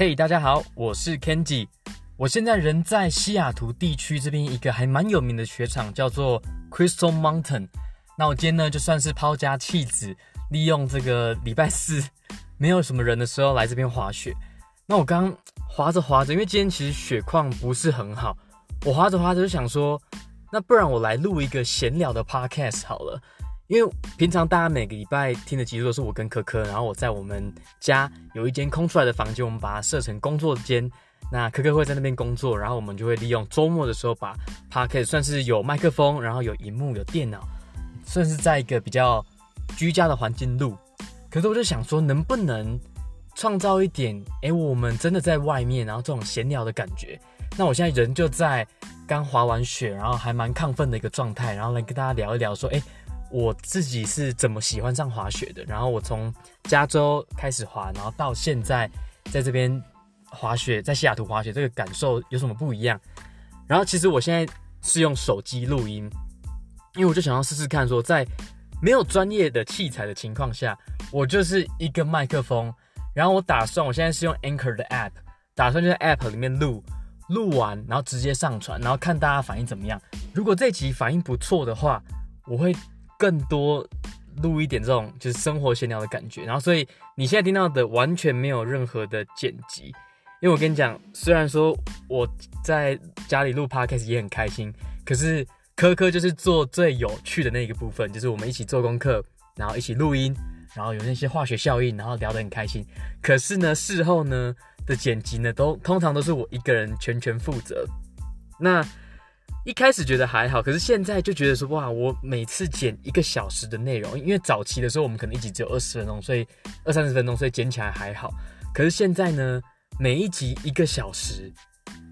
嘿大家好，我是 Kenji，我现在人在西雅图地区这边一个还蛮有名的雪场，叫做 Crystal Mountain。那我今天呢，就算是抛家弃子，利用这个礼拜四 没有什么人的时候来这边滑雪。那我刚滑着滑着，因为今天其实雪况不是很好，我滑着滑着就想说，那不然我来录一个闲聊的 Podcast 好了。因为平常大家每个礼拜听的集数都是我跟科科，然后我在我们家有一间空出来的房间，我们把它设成工作间。那科科会在那边工作，然后我们就会利用周末的时候把 Podcast 算是有麦克风，然后有荧幕、有电脑，算是在一个比较居家的环境录。可是我就想说，能不能创造一点，诶，我们真的在外面，然后这种闲聊的感觉。那我现在人就在刚滑完雪，然后还蛮亢奋的一个状态，然后来跟大家聊一聊，说，诶。我自己是怎么喜欢上滑雪的？然后我从加州开始滑，然后到现在在这边滑雪，在西雅图滑雪，这个感受有什么不一样？然后其实我现在是用手机录音，因为我就想要试试看，说在没有专业的器材的情况下，我就是一个麦克风，然后我打算我现在是用 Anchor 的 App，打算就在 App 里面录，录完然后直接上传，然后看大家反应怎么样。如果这集反应不错的话，我会。更多录一点这种就是生活闲聊的感觉，然后所以你现在听到的完全没有任何的剪辑，因为我跟你讲，虽然说我在家里录 podcast 也很开心，可是科科就是做最有趣的那一个部分，就是我们一起做功课，然后一起录音，然后有那些化学效应，然后聊得很开心。可是呢，事后呢的剪辑呢，都通常都是我一个人全权负责。那一开始觉得还好，可是现在就觉得说哇，我每次剪一个小时的内容，因为早期的时候我们可能一集只有二十分钟，所以二三十分钟，所以剪起来还好。可是现在呢，每一集一个小时，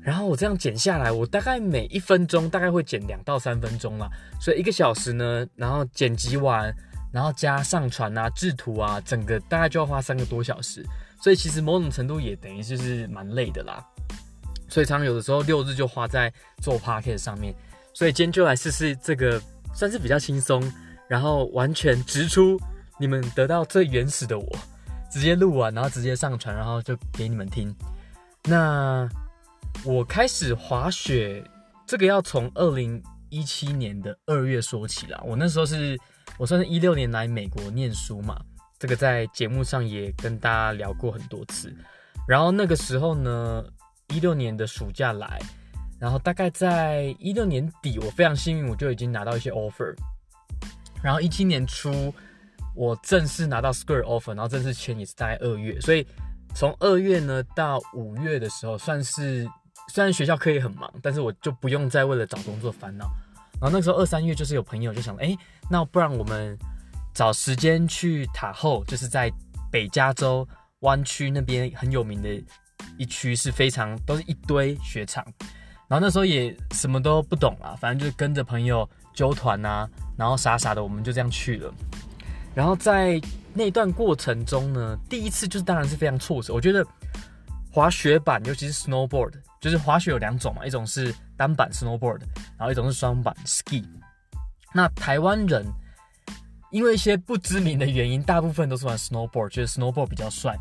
然后我这样剪下来，我大概每一分钟大概会剪两到三分钟啦，所以一个小时呢，然后剪辑完，然后加上传啊、制图啊，整个大概就要花三个多小时，所以其实某种程度也等于就是蛮累的啦。所以常常有的时候六日就花在做 podcast 上面，所以今天就来试试这个，算是比较轻松，然后完全直出你们得到最原始的我，直接录完，然后直接上传，然后就给你们听。那我开始滑雪，这个要从二零一七年的二月说起啦。我那时候是我算是一六年来美国念书嘛，这个在节目上也跟大家聊过很多次。然后那个时候呢。一六年的暑假来，然后大概在一六年底，我非常幸运，我就已经拿到一些 offer。然后一七年初，我正式拿到 Square offer，然后正式签也是大概二月。所以从二月呢到五月的时候，算是虽然学校课业很忙，但是我就不用再为了找工作烦恼。然后那时候二三月就是有朋友就想，哎，那不然我们找时间去塔后，就是在北加州湾区那边很有名的。一区是非常都是一堆雪场，然后那时候也什么都不懂啊，反正就是跟着朋友揪团啊，然后傻傻的我们就这样去了。然后在那段过程中呢，第一次就是当然是非常挫折。我觉得滑雪板，尤其是 snowboard，就是滑雪有两种嘛，一种是单板 snowboard，然后一种是双板 ski。那台湾人因为一些不知名的原因，大部分都是玩 snowboard，觉得 snowboard 比较帅。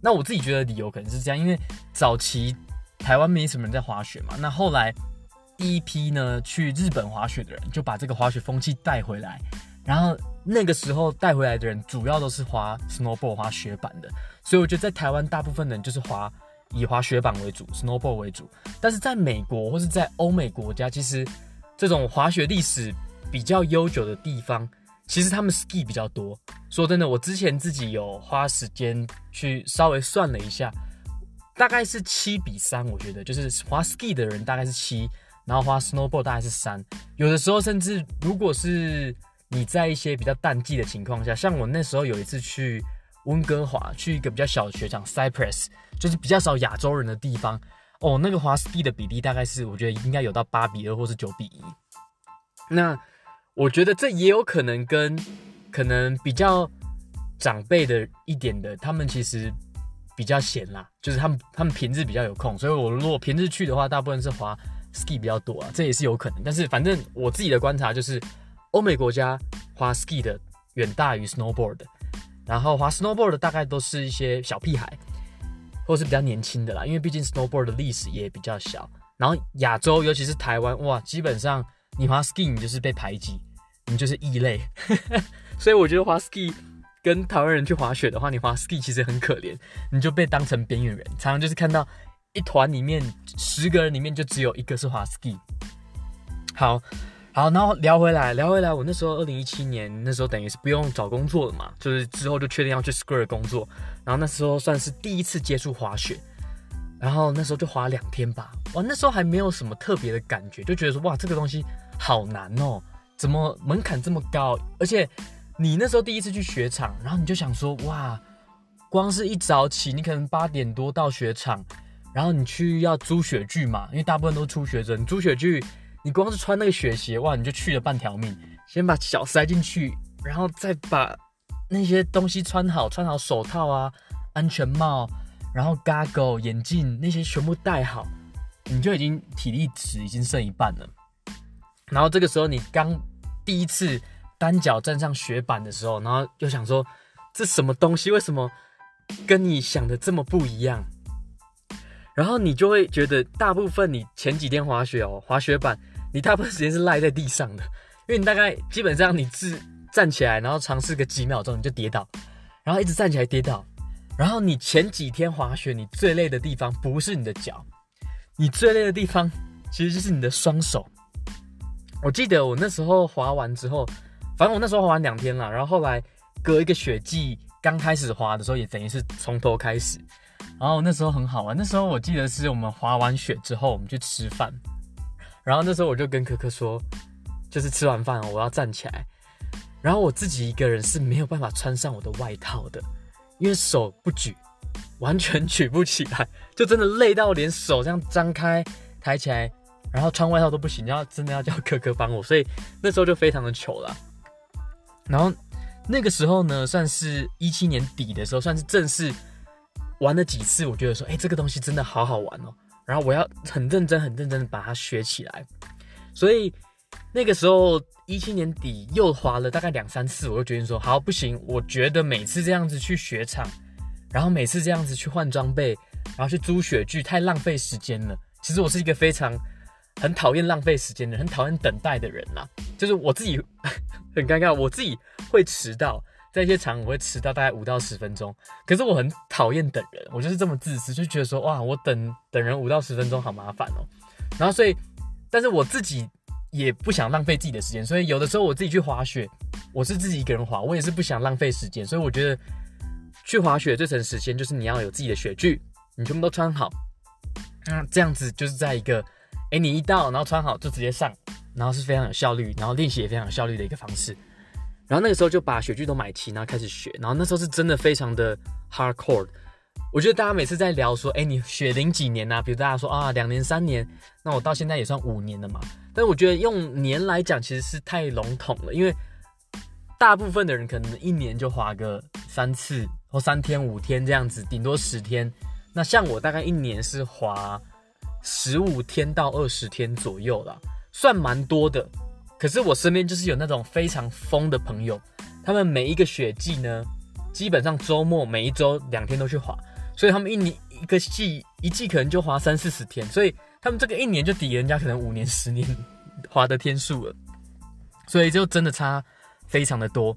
那我自己觉得理由可能是这样，因为早期台湾没什么人在滑雪嘛。那后来第一批呢去日本滑雪的人，就把这个滑雪风气带回来。然后那个时候带回来的人，主要都是滑 snowboard 滑雪板的。所以我觉得在台湾大部分人就是滑以滑雪板为主，snowboard 为主。但是在美国或是在欧美国家，其实这种滑雪历史比较悠久的地方。其实他们 ski 比较多。说真的，我之前自己有花时间去稍微算了一下，大概是七比三。我觉得就是滑 ski 的人大概是七，然后滑 snowboard 大概是三。有的时候甚至如果是你在一些比较淡季的情况下，像我那时候有一次去温哥华，去一个比较小的雪场 Cypress，就是比较少亚洲人的地方。哦，那个滑 ski 的比例大概是我觉得应该有到八比二或是九比一。那我觉得这也有可能跟可能比较长辈的一点的，他们其实比较闲啦，就是他们他们平日比较有空，所以我如果平日去的话，大部分是滑 ski 比较多啊，这也是有可能。但是反正我自己的观察就是，欧美国家滑 ski 的远大于 snowboard，然后滑 snowboard 的大概都是一些小屁孩。或是比较年轻的啦，因为毕竟 snowboard 的历史也比较小。然后亚洲，尤其是台湾，哇，基本上你滑 ski 你就是被排挤，你就是异类。所以我觉得滑 ski 跟台湾人去滑雪的话，你滑 ski 其实很可怜，你就被当成边缘人，常常就是看到一团里面十个人里面就只有一个是滑 ski。好。好，然后聊回来，聊回来，我那时候二零一七年那时候等于是不用找工作了嘛，就是之后就确定要去 Square 工作，然后那时候算是第一次接触滑雪，然后那时候就滑两天吧，哇，那时候还没有什么特别的感觉，就觉得说哇，这个东西好难哦，怎么门槛这么高？而且你那时候第一次去雪场，然后你就想说哇，光是一早起，你可能八点多到雪场，然后你去要租雪具嘛，因为大部分都是初学者，你租雪具。你光是穿那个雪鞋，哇，你就去了半条命。先把脚塞进去，然后再把那些东西穿好，穿好手套啊、安全帽，然后 goggle 眼镜那些全部戴好，你就已经体力值已经剩一半了。然后这个时候你刚第一次单脚站上雪板的时候，然后又想说，这什么东西？为什么跟你想的这么不一样？然后你就会觉得，大部分你前几天滑雪哦，滑雪板。你大部分时间是赖在地上的，因为你大概基本上你自站起来，然后尝试个几秒钟你就跌倒，然后一直站起来跌倒，然后你前几天滑雪你最累的地方不是你的脚，你最累的地方其实就是你的双手。我记得我那时候滑完之后，反正我那时候滑完两天了，然后后来隔一个雪季刚开始滑的时候，也等于是从头开始，然后那时候很好玩。那时候我记得是我们滑完雪之后，我们去吃饭。然后那时候我就跟可可说，就是吃完饭我要站起来，然后我自己一个人是没有办法穿上我的外套的，因为手不举，完全举不起来，就真的累到连手这样张开抬起来，然后穿外套都不行，要真的要叫可可帮我，所以那时候就非常的糗了。然后那个时候呢，算是一七年底的时候，算是正式玩了几次，我觉得说，哎，这个东西真的好好玩哦。然后我要很认真、很认真的把它学起来，所以那个时候一七年底又滑了大概两三次，我就决定说，好，不行，我觉得每次这样子去雪场，然后每次这样子去换装备，然后去租雪具，太浪费时间了。其实我是一个非常很讨厌浪费时间的，很讨厌等待的人啦，就是我自己 很尴尬，我自己会迟到。在一些场我会迟到大概五到十分钟，可是我很讨厌等人，我就是这么自私，就觉得说哇，我等等人五到十分钟好麻烦哦。然后所以，但是我自己也不想浪费自己的时间，所以有的时候我自己去滑雪，我是自己一个人滑，我也是不想浪费时间，所以我觉得去滑雪最省时间就是你要有自己的雪具，你全部都穿好，那这样子就是在一个，哎，你一到然后穿好就直接上，然后是非常有效率，然后练习也非常有效率的一个方式。然后那个时候就把雪具都买齐，然后开始学。然后那时候是真的非常的 hardcore。我觉得大家每次在聊说，哎，你雪龄几年啊？比如大家说啊，两年、三年，那我到现在也算五年了嘛。但我觉得用年来讲其实是太笼统了，因为大部分的人可能一年就滑个三次或三天、五天这样子，顶多十天。那像我大概一年是滑十五天到二十天左右啦，算蛮多的。可是我身边就是有那种非常疯的朋友，他们每一个雪季呢，基本上周末每一周两天都去滑，所以他们一年一个季一季可能就滑三四十天，所以他们这个一年就抵人家可能五年十年滑的天数了，所以就真的差非常的多。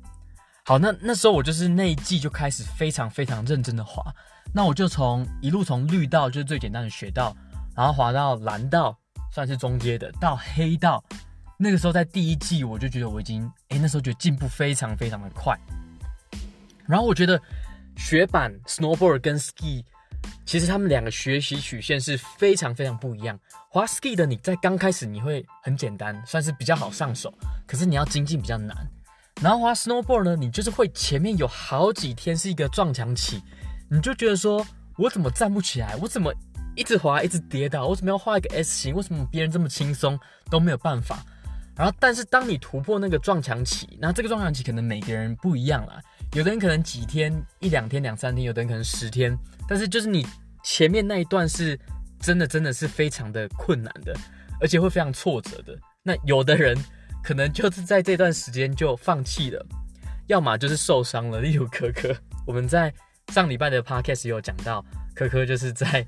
好，那那时候我就是那一季就开始非常非常认真的滑，那我就从一路从绿道就是最简单的雪道，然后滑到蓝道算是中阶的，到黑道。那个时候在第一季，我就觉得我已经，哎，那时候觉得进步非常非常的快。然后我觉得雪板 snowboard 跟 ski，其实他们两个学习曲线是非常非常不一样。滑 ski 的你在刚开始你会很简单，算是比较好上手，可是你要精进比较难。然后滑 snowboard 呢，你就是会前面有好几天是一个撞墙期，你就觉得说我怎么站不起来，我怎么一直滑一直跌倒，为什么要画一个 S 型，为什么别人这么轻松都没有办法？然后，但是当你突破那个撞墙期，那这个撞墙期可能每个人不一样啦。有的人可能几天、一两天、两三天，有的人可能十天。但是就是你前面那一段是真的，真的是非常的困难的，而且会非常挫折的。那有的人可能就是在这段时间就放弃了，要么就是受伤了。例如可可，我们在上礼拜的 podcast 有讲到，可可就是在，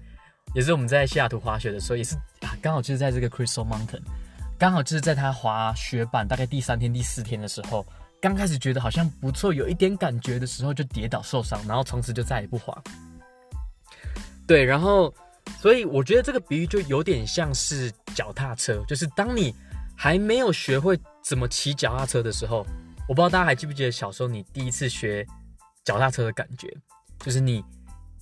也是我们在西雅图滑雪的时候，也是啊，刚好就是在这个 Crystal Mountain，刚好就是在他滑雪板大概第三天、第四天的时候，刚开始觉得好像不错，有一点感觉的时候就跌倒受伤，然后从此就再也不滑。对，然后所以我觉得这个比喻就有点像是脚踏车，就是当你还没有学会怎么骑脚踏车的时候，我不知道大家还记不记得小时候你第一次学脚踏车的感觉，就是你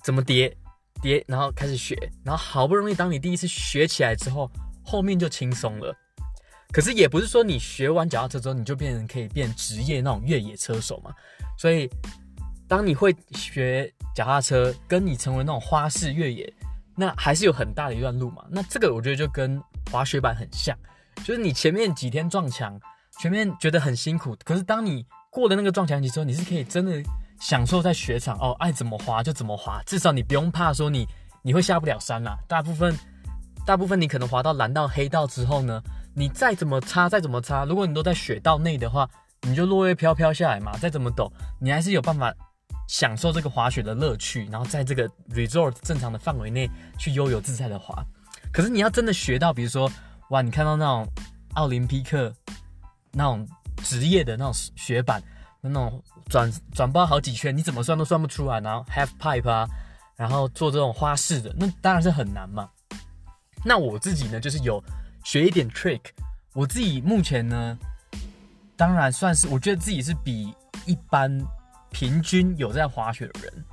怎么跌跌，然后开始学，然后好不容易当你第一次学起来之后，后面就轻松了。可是也不是说你学完脚踏车之后你就变成可以变职业那种越野车手嘛。所以当你会学脚踏车，跟你成为那种花式越野，那还是有很大的一段路嘛。那这个我觉得就跟滑雪板很像。就是你前面几天撞墙，前面觉得很辛苦，可是当你过了那个撞墙期之后，你是可以真的享受在雪场哦，爱怎么滑就怎么滑，至少你不用怕说你你会下不了山啦。大部分大部分你可能滑到蓝道黑道之后呢，你再怎么擦再怎么擦，如果你都在雪道内的话，你就落叶飘飘下来嘛，再怎么抖，你还是有办法享受这个滑雪的乐趣，然后在这个 resort 正常的范围内去悠游自在的滑。可是你要真的学到，比如说。哇，你看到那种奥林匹克那种职业的那种雪板，那种转转包好几圈，你怎么算都算不出来。然后 half pipe 啊，然后做这种花式的，那当然是很难嘛。那我自己呢，就是有学一点 trick。我自己目前呢，当然算是我觉得自己是比一般平均有在滑雪的人，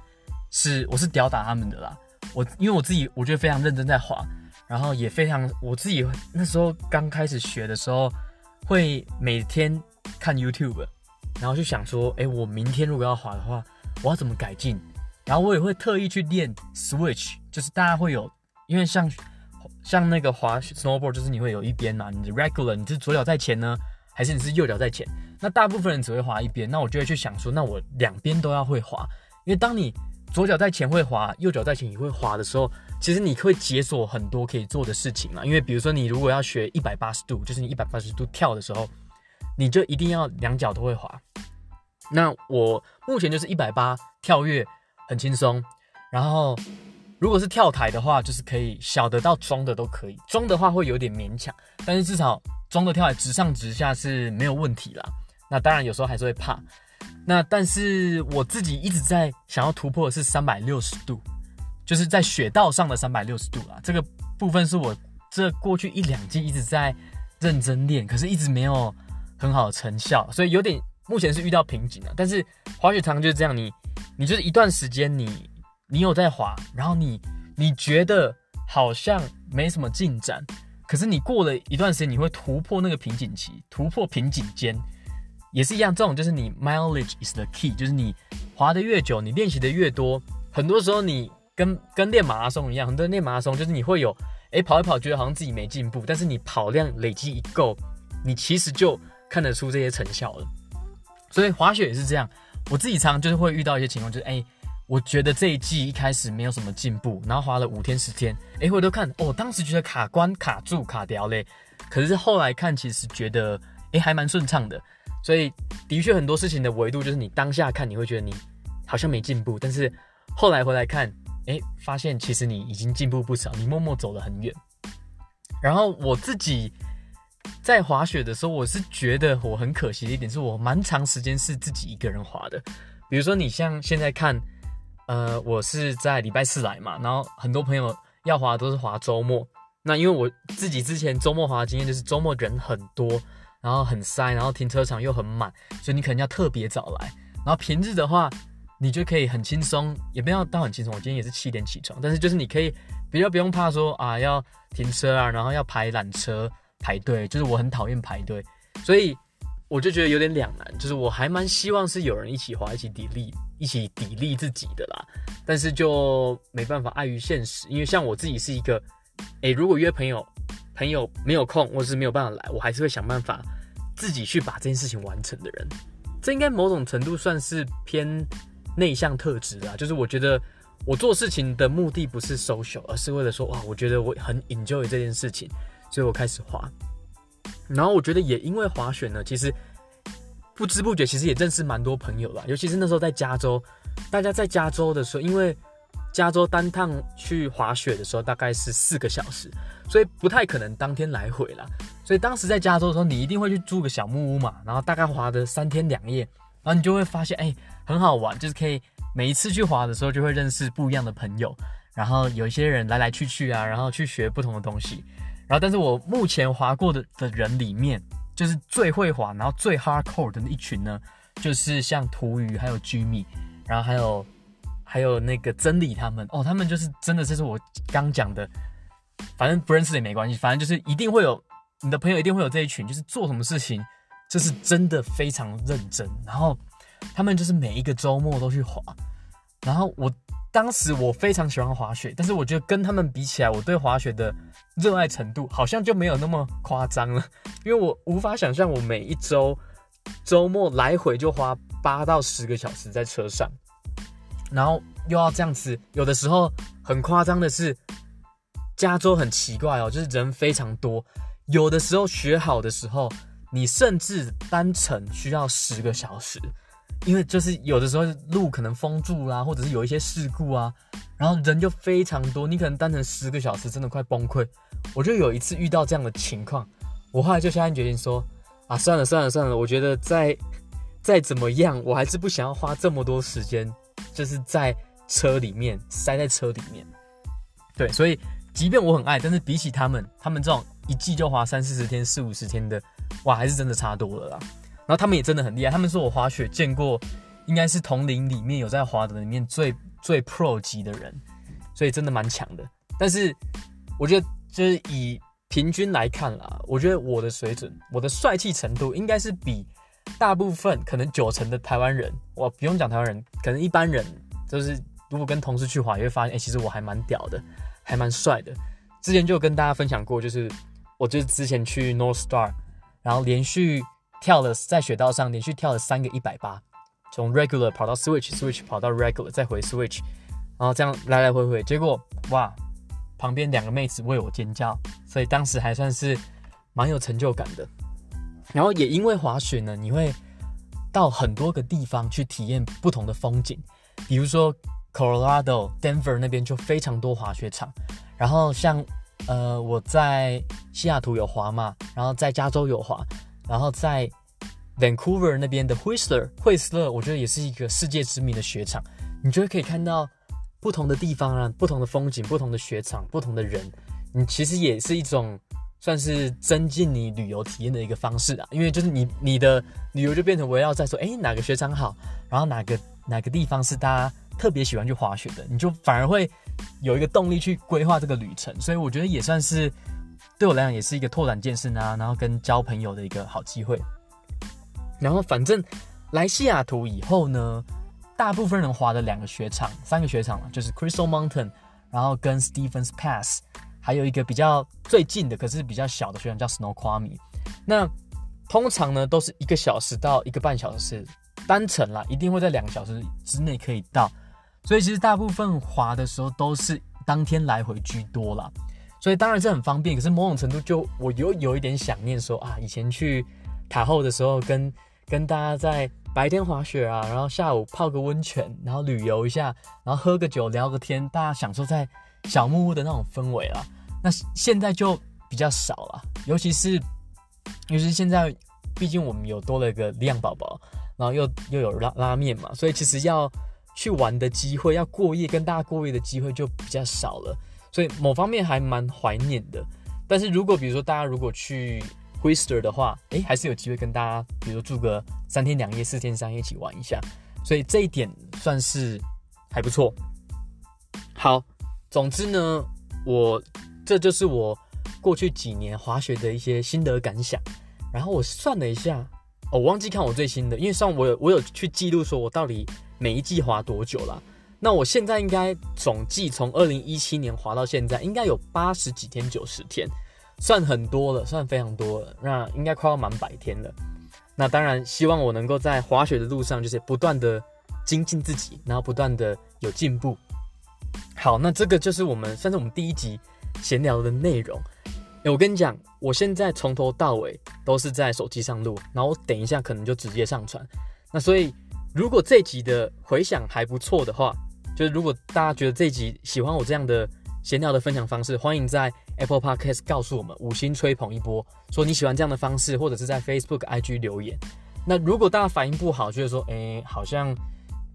是我是吊打他们的啦。我因为我自己我觉得非常认真在滑。然后也非常，我自己那时候刚开始学的时候，会每天看 YouTube，然后就想说，哎，我明天如果要滑的话，我要怎么改进？然后我也会特意去练 Switch，就是大家会有，因为像像那个滑 Snowboard，就是你会有一边嘛，你的 Regular，你是左脚在前呢，还是你是右脚在前？那大部分人只会滑一边，那我就会去想说，那我两边都要会滑，因为当你左脚在前会滑，右脚在前也会滑的时候。其实你会解锁很多可以做的事情嘛，因为比如说你如果要学一百八十度，就是你一百八十度跳的时候，你就一定要两脚都会滑。那我目前就是一百八跳跃很轻松，然后如果是跳台的话，就是可以小的到中的都可以，中的话会有点勉强，但是至少中的跳台直上直下是没有问题啦。那当然有时候还是会怕，那但是我自己一直在想要突破的是三百六十度。就是在雪道上的三百六十度啦，这个部分是我这过去一两季一直在认真练，可是一直没有很好的成效，所以有点目前是遇到瓶颈了。但是滑雪场就是这样，你你就是一段时间你你有在滑，然后你你觉得好像没什么进展，可是你过了一段时间你会突破那个瓶颈期，突破瓶颈间也是一样。这种就是你 mileage is the key，就是你滑得越久，你练习的越多，很多时候你。跟跟练马拉松一样，很多人练马拉松就是你会有，哎，跑一跑觉得好像自己没进步，但是你跑量累积一够，你其实就看得出这些成效了。所以滑雪也是这样，我自己常常就是会遇到一些情况，就是哎，我觉得这一季一开始没有什么进步，然后滑了五天十天，哎，回头看，哦，当时觉得卡关卡住卡掉嘞，可是后来看其实觉得，哎，还蛮顺畅的。所以的确很多事情的维度就是你当下看你会觉得你好像没进步，但是后来回来看。诶，发现其实你已经进步不少，你默默走了很远。然后我自己在滑雪的时候，我是觉得我很可惜的一点，是我蛮长时间是自己一个人滑的。比如说你像现在看，呃，我是在礼拜四来嘛，然后很多朋友要滑都是滑周末。那因为我自己之前周末滑的经验就是周末人很多，然后很塞，然后停车场又很满，所以你可能要特别早来。然后平日的话。你就可以很轻松，也不要到很轻松。我今天也是七点起床，但是就是你可以比较不用怕说啊要停车啊，然后要排缆车排队，就是我很讨厌排队，所以我就觉得有点两难。就是我还蛮希望是有人一起滑，一起砥砺，一起砥砺自己的啦。但是就没办法，碍于现实，因为像我自己是一个，诶，如果约朋友，朋友没有空或是没有办法来，我还是会想办法自己去把这件事情完成的人。这应该某种程度算是偏。内向特质啊，就是我觉得我做事情的目的不是 social，而是为了说哇，我觉得我很 enjoy 这件事情，所以我开始滑。然后我觉得也因为滑雪呢，其实不知不觉其实也认识蛮多朋友啦，尤其是那时候在加州，大家在加州的时候，因为加州单趟去滑雪的时候大概是四个小时，所以不太可能当天来回啦。所以当时在加州的时候，你一定会去租个小木屋嘛，然后大概滑的三天两夜，然后你就会发现，哎，很好玩，就是可以每一次去滑的时候就会认识不一样的朋友，然后有一些人来来去去啊，然后去学不同的东西。然后，但是我目前滑过的的人里面，就是最会滑，然后最 hardcore 的那一群呢，就是像图鱼还有 Jimmy，然后还有。还有那个真理他们哦，他们就是真的，这是我刚讲的，反正不认识也没关系，反正就是一定会有你的朋友，一定会有这一群，就是做什么事情就是真的非常认真，然后他们就是每一个周末都去滑，然后我当时我非常喜欢滑雪，但是我觉得跟他们比起来，我对滑雪的热爱程度好像就没有那么夸张了，因为我无法想象我每一周周末来回就花八到十个小时在车上。然后又要这样子，有的时候很夸张的是，加州很奇怪哦，就是人非常多。有的时候雪好的时候，你甚至单程需要十个小时，因为就是有的时候路可能封住啦，或者是有一些事故啊，然后人就非常多，你可能单程十个小时真的快崩溃。我就有一次遇到这样的情况，我后来就下定决心说啊，算了算了算了，我觉得再再怎么样，我还是不想要花这么多时间。就是在车里面塞在车里面，对，所以即便我很爱，但是比起他们，他们这种一季就花三四十天、四五十天的，哇，还是真的差多了啦。然后他们也真的很厉害，他们说我滑雪见过，应该是同龄里面有在滑的里面最最 pro 级的人，所以真的蛮强的。但是我觉得就是以平均来看啦，我觉得我的水准，我的帅气程度应该是比。大部分可能九成的台湾人，我不用讲台湾人，可能一般人就是如果跟同事去滑，也会发现，哎、其实我还蛮屌的，还蛮帅的。之前就跟大家分享过，就是我就是之前去 North Star，然后连续跳了在雪道上连续跳了三个一百八，从 Regular 跑到 Switch，Switch 跑到 Regular，再回 Switch，然后这样来来回回，结果哇，旁边两个妹子为我尖叫，所以当时还算是蛮有成就感的。然后也因为滑雪呢，你会到很多个地方去体验不同的风景，比如说 Colorado Denver 那边就非常多滑雪场。然后像呃我在西雅图有滑嘛，然后在加州有滑，然后在 Vancouver 那边的 Whistler 惠斯勒，我觉得也是一个世界知名的雪场。你就会可以看到不同的地方啊，不同的风景，不同的雪场，不同的人，你其实也是一种。算是增进你旅游体验的一个方式啊，因为就是你你的旅游就变成围绕在说，哎，哪个雪场好，然后哪个哪个地方是大家特别喜欢去滑雪的，你就反而会有一个动力去规划这个旅程。所以我觉得也算是对我来讲也是一个拓展见识啊，然后跟交朋友的一个好机会。然后反正来西雅图以后呢，大部分人滑的两个雪场，三个雪场就是 Crystal Mountain，然后跟 Stevens Pass。还有一个比较最近的，可是比较小的雪场叫 Snoqualmie。那通常呢都是一个小时到一个半小时单程啦，一定会在两个小时之内可以到。所以其实大部分滑的时候都是当天来回居多啦。所以当然是很方便，可是某种程度就我有有一点想念说啊，以前去塔后的时候跟跟大家在白天滑雪啊，然后下午泡个温泉，然后旅游一下，然后喝个酒聊个天，大家享受在小木屋的那种氛围啦。那现在就比较少了，尤其是，尤其是现在，毕竟我们有多了一个亮宝宝，然后又又有拉拉面嘛，所以其实要去玩的机会，要过夜跟大家过夜的机会就比较少了，所以某方面还蛮怀念的。但是如果比如说大家如果去 Whistler 的话，诶，还是有机会跟大家，比如说住个三天两夜、四天三夜一起玩一下，所以这一点算是还不错。好，总之呢，我。这就是我过去几年滑雪的一些心得感想。然后我算了一下，哦，我忘记看我最新的，因为算我有我有去记录说我到底每一季滑多久了。那我现在应该总计从二零一七年滑到现在，应该有八十几天、九十天，算很多了，算非常多了。那应该快要满百天了。那当然希望我能够在滑雪的路上，就是不断的精进自己，然后不断的有进步。好，那这个就是我们算是我们第一集。闲聊的内容，我跟你讲，我现在从头到尾都是在手机上录，然后等一下可能就直接上传。那所以，如果这集的回响还不错的话，就是如果大家觉得这一集喜欢我这样的闲聊的分享方式，欢迎在 Apple Podcast 告诉我们五星吹捧一波，说你喜欢这样的方式，或者是在 Facebook IG 留言。那如果大家反应不好，就是说，哎，好像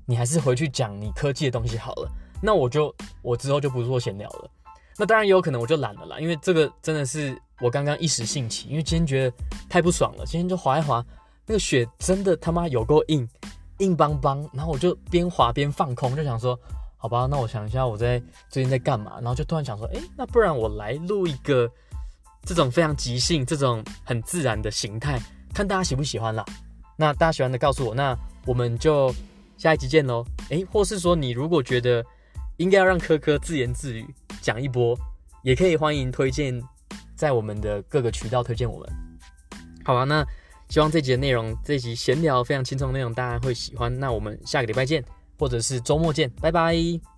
你还是回去讲你科技的东西好了，那我就我之后就不做闲聊了。那当然也有可能我就懒了啦，因为这个真的是我刚刚一时兴起，因为今天觉得太不爽了，今天就滑一滑，那个雪真的他妈有够硬，硬邦邦，然后我就边滑边放空，就想说，好吧，那我想一下我在最近在干嘛，然后就突然想说，诶，那不然我来录一个这种非常即兴、这种很自然的形态，看大家喜不喜欢啦。那大家喜欢的告诉我，那我们就下一集见喽。诶，或是说你如果觉得应该要让柯柯自言自语。讲一波，也可以欢迎推荐，在我们的各个渠道推荐我们。好吧，那希望这集的内容，这集闲聊非常轻松的内容，大家会喜欢。那我们下个礼拜见，或者是周末见，拜拜。